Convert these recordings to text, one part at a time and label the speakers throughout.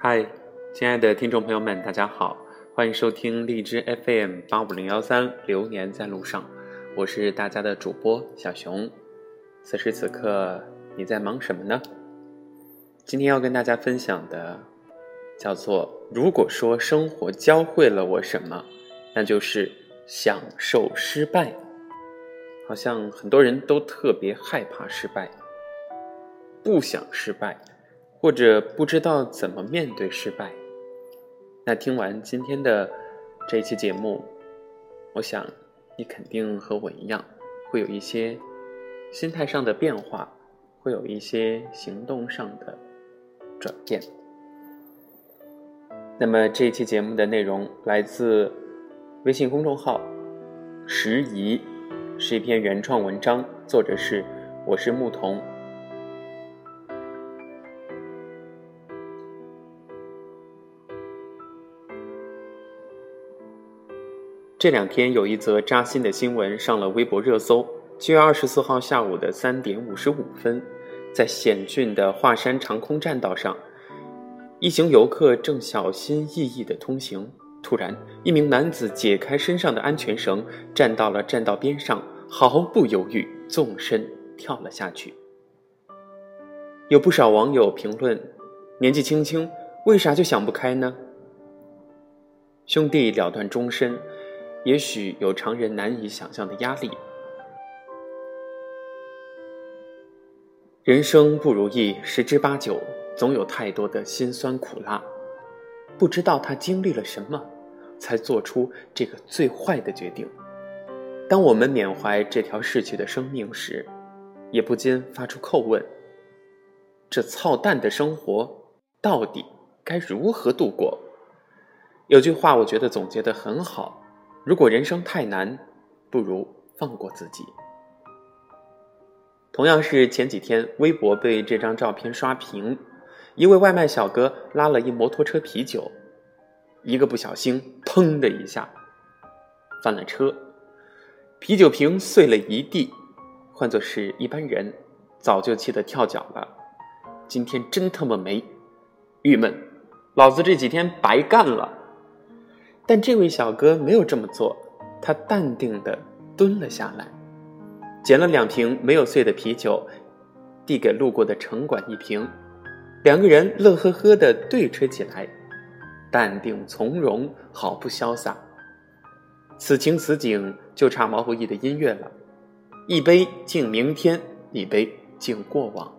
Speaker 1: 嗨，亲爱的听众朋友们，大家好，欢迎收听荔枝 FM 八五零幺三《流年在路上》，我是大家的主播小熊。此时此刻你在忙什么呢？今天要跟大家分享的叫做“如果说生活教会了我什么，那就是享受失败”。好像很多人都特别害怕失败，不想失败。或者不知道怎么面对失败，那听完今天的这一期节目，我想你肯定和我一样，会有一些心态上的变化，会有一些行动上的转变。那么这一期节目的内容来自微信公众号“时宜”，是一篇原创文章，作者是我是牧童。这两天有一则扎心的新闻上了微博热搜。七月二十四号下午的三点五十五分，在险峻的华山长空栈道上，一行游客正小心翼翼地通行。突然，一名男子解开身上的安全绳，站到了栈道边上，毫不犹豫纵身跳了下去。有不少网友评论：“年纪轻轻，为啥就想不开呢？”兄弟了断终身。也许有常人难以想象的压力。人生不如意十之八九，总有太多的辛酸苦辣。不知道他经历了什么，才做出这个最坏的决定。当我们缅怀这条逝去的生命时，也不禁发出叩问：这操蛋的生活到底该如何度过？有句话，我觉得总结的很好。如果人生太难，不如放过自己。同样是前几天，微博被这张照片刷屏，一位外卖小哥拉了一摩托车啤酒，一个不小心，砰的一下翻了车，啤酒瓶碎了一地。换作是一般人，早就气得跳脚了。今天真他妈没，郁闷，老子这几天白干了。但这位小哥没有这么做，他淡定地蹲了下来，捡了两瓶没有碎的啤酒，递给路过的城管一瓶，两个人乐呵呵地对吹起来，淡定从容，好不潇洒。此情此景，就差毛不易的音乐了，一杯敬明天，一杯敬过往。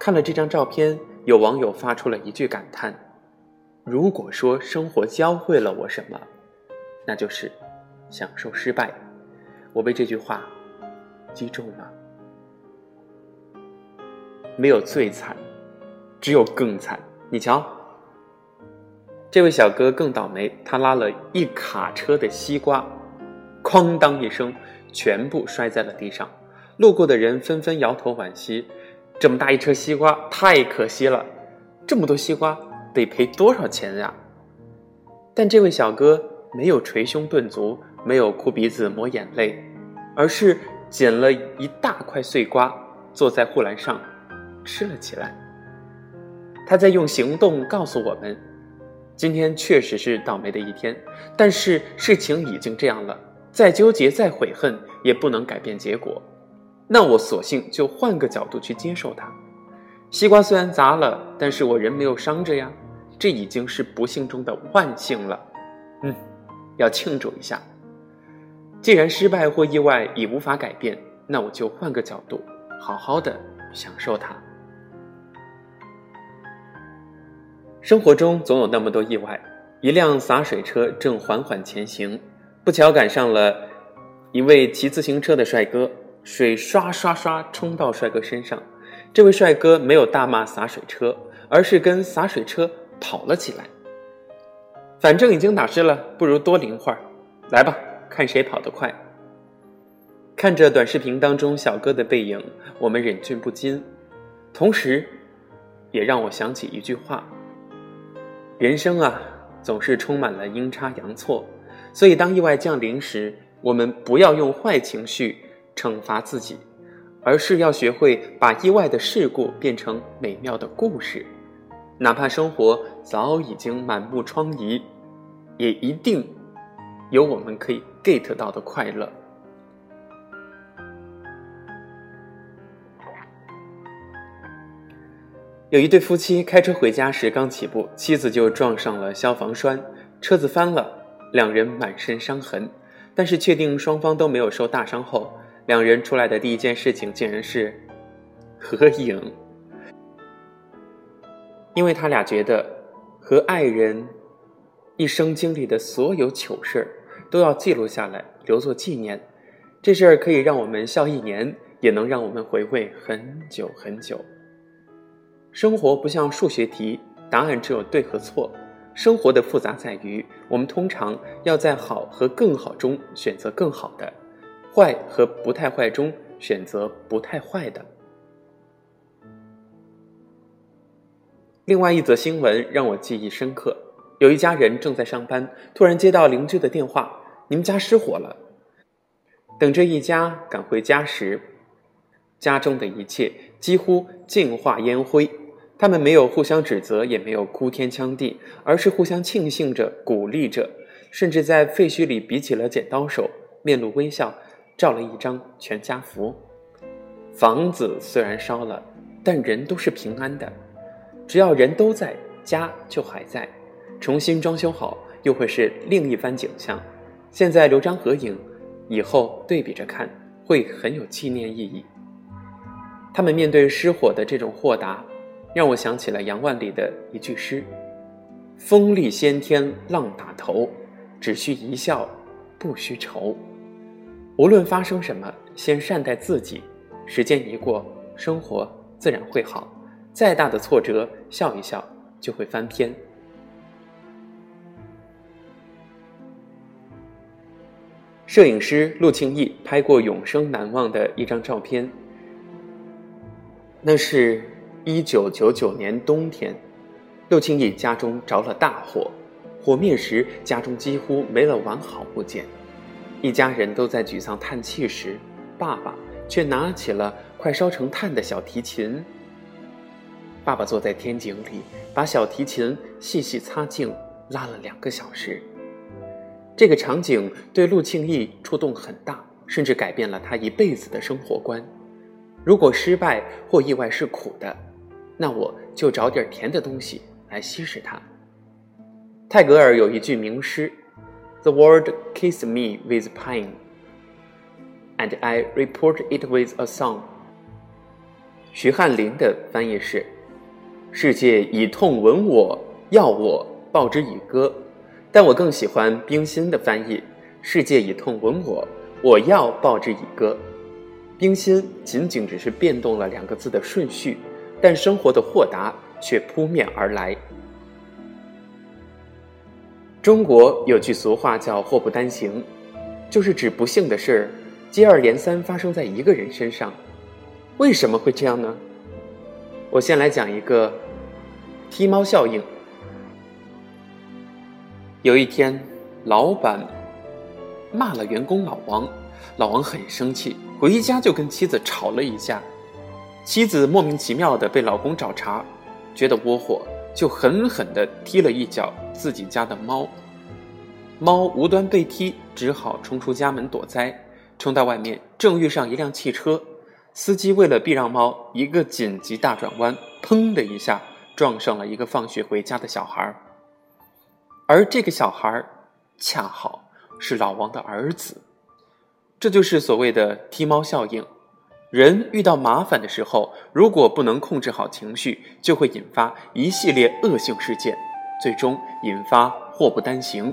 Speaker 1: 看了这张照片，有网友发出了一句感叹。如果说生活教会了我什么，那就是享受失败。我被这句话击中了。没有最惨，只有更惨。你瞧，这位小哥更倒霉，他拉了一卡车的西瓜，哐当一声，全部摔在了地上。路过的人纷纷摇头惋惜：这么大一车西瓜，太可惜了！这么多西瓜。得赔多少钱呀？但这位小哥没有捶胸顿足，没有哭鼻子抹眼泪，而是捡了一大块碎瓜，坐在护栏上吃了起来。他在用行动告诉我们：今天确实是倒霉的一天，但是事情已经这样了，再纠结再悔恨也不能改变结果。那我索性就换个角度去接受它。西瓜虽然砸了，但是我人没有伤着呀，这已经是不幸中的万幸了。嗯，要庆祝一下。既然失败或意外已无法改变，那我就换个角度，好好的享受它。生活中总有那么多意外，一辆洒水车正缓缓前行，不巧赶上了一位骑自行车的帅哥，水刷刷刷冲到帅哥身上。这位帅哥没有大骂洒水车，而是跟洒水车跑了起来。反正已经打湿了，不如多淋会儿。来吧，看谁跑得快。看着短视频当中小哥的背影，我们忍俊不禁，同时，也让我想起一句话：人生啊，总是充满了阴差阳错。所以，当意外降临时，我们不要用坏情绪惩罚自己。而是要学会把意外的事故变成美妙的故事，哪怕生活早已经满目疮痍，也一定有我们可以 get 到的快乐。有一对夫妻开车回家时，刚起步，妻子就撞上了消防栓，车子翻了，两人满身伤痕。但是确定双方都没有受大伤后，两人出来的第一件事情竟然是合影，因为他俩觉得和爱人一生经历的所有糗事都要记录下来，留作纪念。这事儿可以让我们笑一年，也能让我们回味很久很久。生活不像数学题，答案只有对和错。生活的复杂在于，我们通常要在好和更好中选择更好的，坏和不太坏中选择不太坏的。另外一则新闻让我记忆深刻：有一家人正在上班，突然接到邻居的电话：“你们家失火了。”等这一家赶回家时，家中的一切几乎尽化烟灰。他们没有互相指责，也没有哭天抢地，而是互相庆幸着、鼓励着，甚至在废墟里比起了剪刀手，面露微笑，照了一张全家福。房子虽然烧了，但人都是平安的。只要人都在，家就还在。重新装修好，又会是另一番景象。现在留张合影，以后对比着看，会很有纪念意义。他们面对失火的这种豁达。让我想起了杨万里的一句诗：“风力先天浪打头，只需一笑，不须愁。”无论发生什么，先善待自己。时间一过，生活自然会好。再大的挫折，笑一笑就会翻篇。摄影师陆庆义拍过永生难忘的一张照片，那是。一九九九年冬天，陆庆义家中着了大火，火灭时家中几乎没了完好物件。一家人都在沮丧叹气时，爸爸却拿起了快烧成炭的小提琴。爸爸坐在天井里，把小提琴细细擦净，拉了两个小时。这个场景对陆庆义触动很大，甚至改变了他一辈子的生活观。如果失败或意外是苦的，那我就找点甜的东西来稀释它。泰戈尔有一句名诗：“The world kissed me with pain, and I report it with a song。”徐汉林的翻译是：“世界以痛吻我，要我报之以歌。”但我更喜欢冰心的翻译：“世界以痛吻我，我要报之以歌。”冰心仅仅只是变动了两个字的顺序。但生活的豁达却扑面而来。中国有句俗话叫“祸不单行”，就是指不幸的事儿接二连三发生在一个人身上。为什么会这样呢？我先来讲一个踢猫效应。有一天，老板骂了员工老王，老王很生气，回家就跟妻子吵了一架。妻子莫名其妙的被老公找茬，觉得窝火，就狠狠的踢了一脚自己家的猫。猫无端被踢，只好冲出家门躲灾。冲到外面，正遇上一辆汽车，司机为了避让猫，一个紧急大转弯，砰的一下撞上了一个放学回家的小孩而这个小孩恰好是老王的儿子。这就是所谓的踢猫效应。人遇到麻烦的时候，如果不能控制好情绪，就会引发一系列恶性事件，最终引发祸不单行。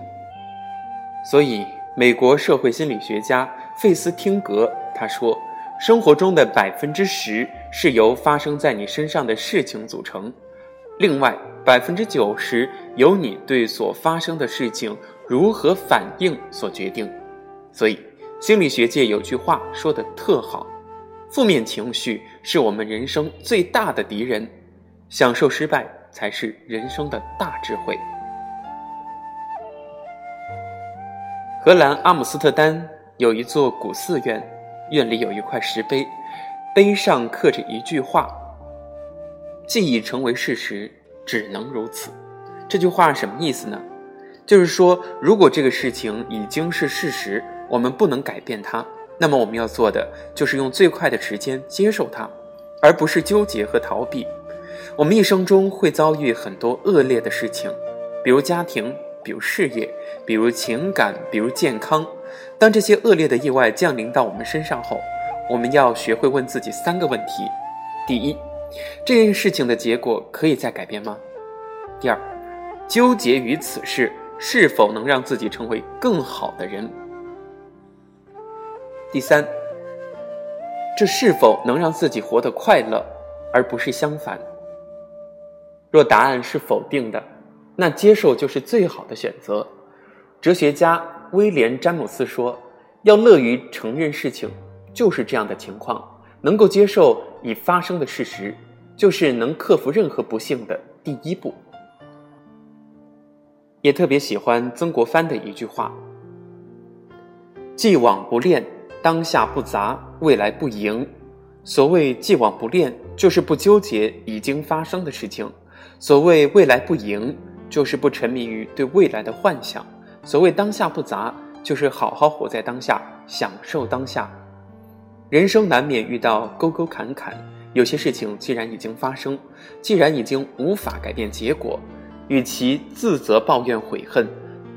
Speaker 1: 所以，美国社会心理学家费斯汀格他说：“生活中的百分之十是由发生在你身上的事情组成，另外百分之九十由你对所发生的事情如何反应所决定。”所以，心理学界有句话说的特好。负面情绪是我们人生最大的敌人，享受失败才是人生的大智慧。荷兰阿姆斯特丹有一座古寺院，院里有一块石碑，碑上刻着一句话：“既已成为事实，只能如此。这句话什么意思呢？就是说，如果这个事情已经是事实，我们不能改变它，那么我们要做的就是用最快的时间接受它，而不是纠结和逃避。我们一生中会遭遇很多恶劣的事情，比如家庭，比如事业，比如情感，比如健康。当这些恶劣的意外降临到我们身上后，我们要学会问自己三个问题：第一，这件事情的结果可以再改变吗？第二，纠结于此事。是否能让自己成为更好的人？第三，这是否能让自己活得快乐，而不是相反？若答案是否定的，那接受就是最好的选择。哲学家威廉·詹姆斯说：“要乐于承认事情就是这样的情况，能够接受已发生的事实，就是能克服任何不幸的第一步。”也特别喜欢曾国藩的一句话：“既往不恋，当下不杂，未来不迎。”所谓既往不恋，就是不纠结已经发生的事情；所谓未来不迎，就是不沉迷于对未来的幻想；所谓当下不杂，就是好好活在当下，享受当下。人生难免遇到沟沟坎坎，有些事情既然已经发生，既然已经无法改变结果。与其自责、抱怨、悔恨，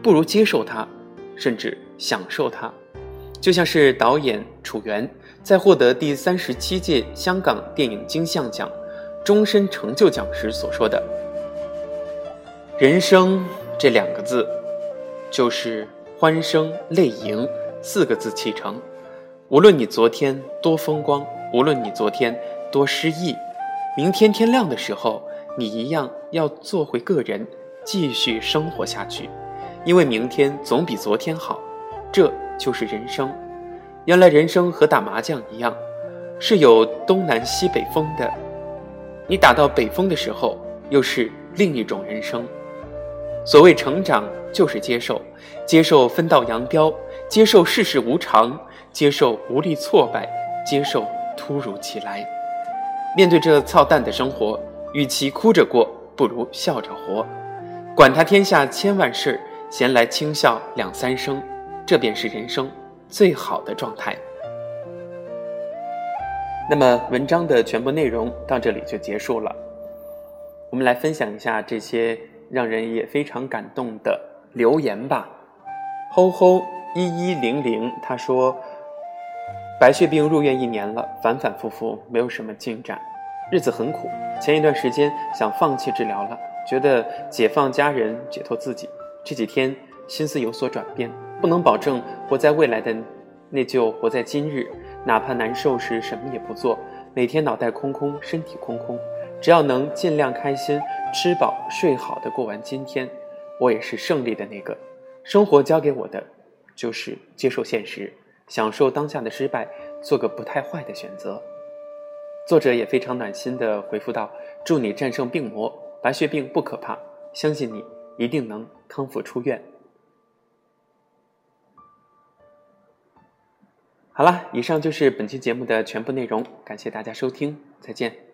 Speaker 1: 不如接受它，甚至享受它。就像是导演楚原在获得第三十七届香港电影金像奖终身成就奖时所说的：“人生这两个字，就是欢声泪盈四个字砌成。无论你昨天多风光，无论你昨天多失意，明天天亮的时候。”你一样要做回个人，继续生活下去，因为明天总比昨天好，这就是人生。原来人生和打麻将一样，是有东南西北风的。你打到北风的时候，又是另一种人生。所谓成长，就是接受，接受分道扬镳，接受世事无常，接受无力挫败，接受突如其来。面对这操蛋的生活。与其哭着过，不如笑着活。管他天下千万事，闲来轻笑两三声，这便是人生最好的状态。那么，文章的全部内容到这里就结束了。我们来分享一下这些让人也非常感动的留言吧。吼吼一一零零，他说：“白血病入院一年了，反反复复，没有什么进展。”日子很苦，前一段时间想放弃治疗了，觉得解放家人，解脱自己。这几天心思有所转变，不能保证活在未来的，那就活在今日。哪怕难受时什么也不做，每天脑袋空空，身体空空，只要能尽量开心，吃饱睡好的过完今天，我也是胜利的那个。生活教给我的，就是接受现实，享受当下的失败，做个不太坏的选择。作者也非常暖心的回复道：“祝你战胜病魔，白血病不可怕，相信你一定能康复出院。”好了，以上就是本期节目的全部内容，感谢大家收听，再见。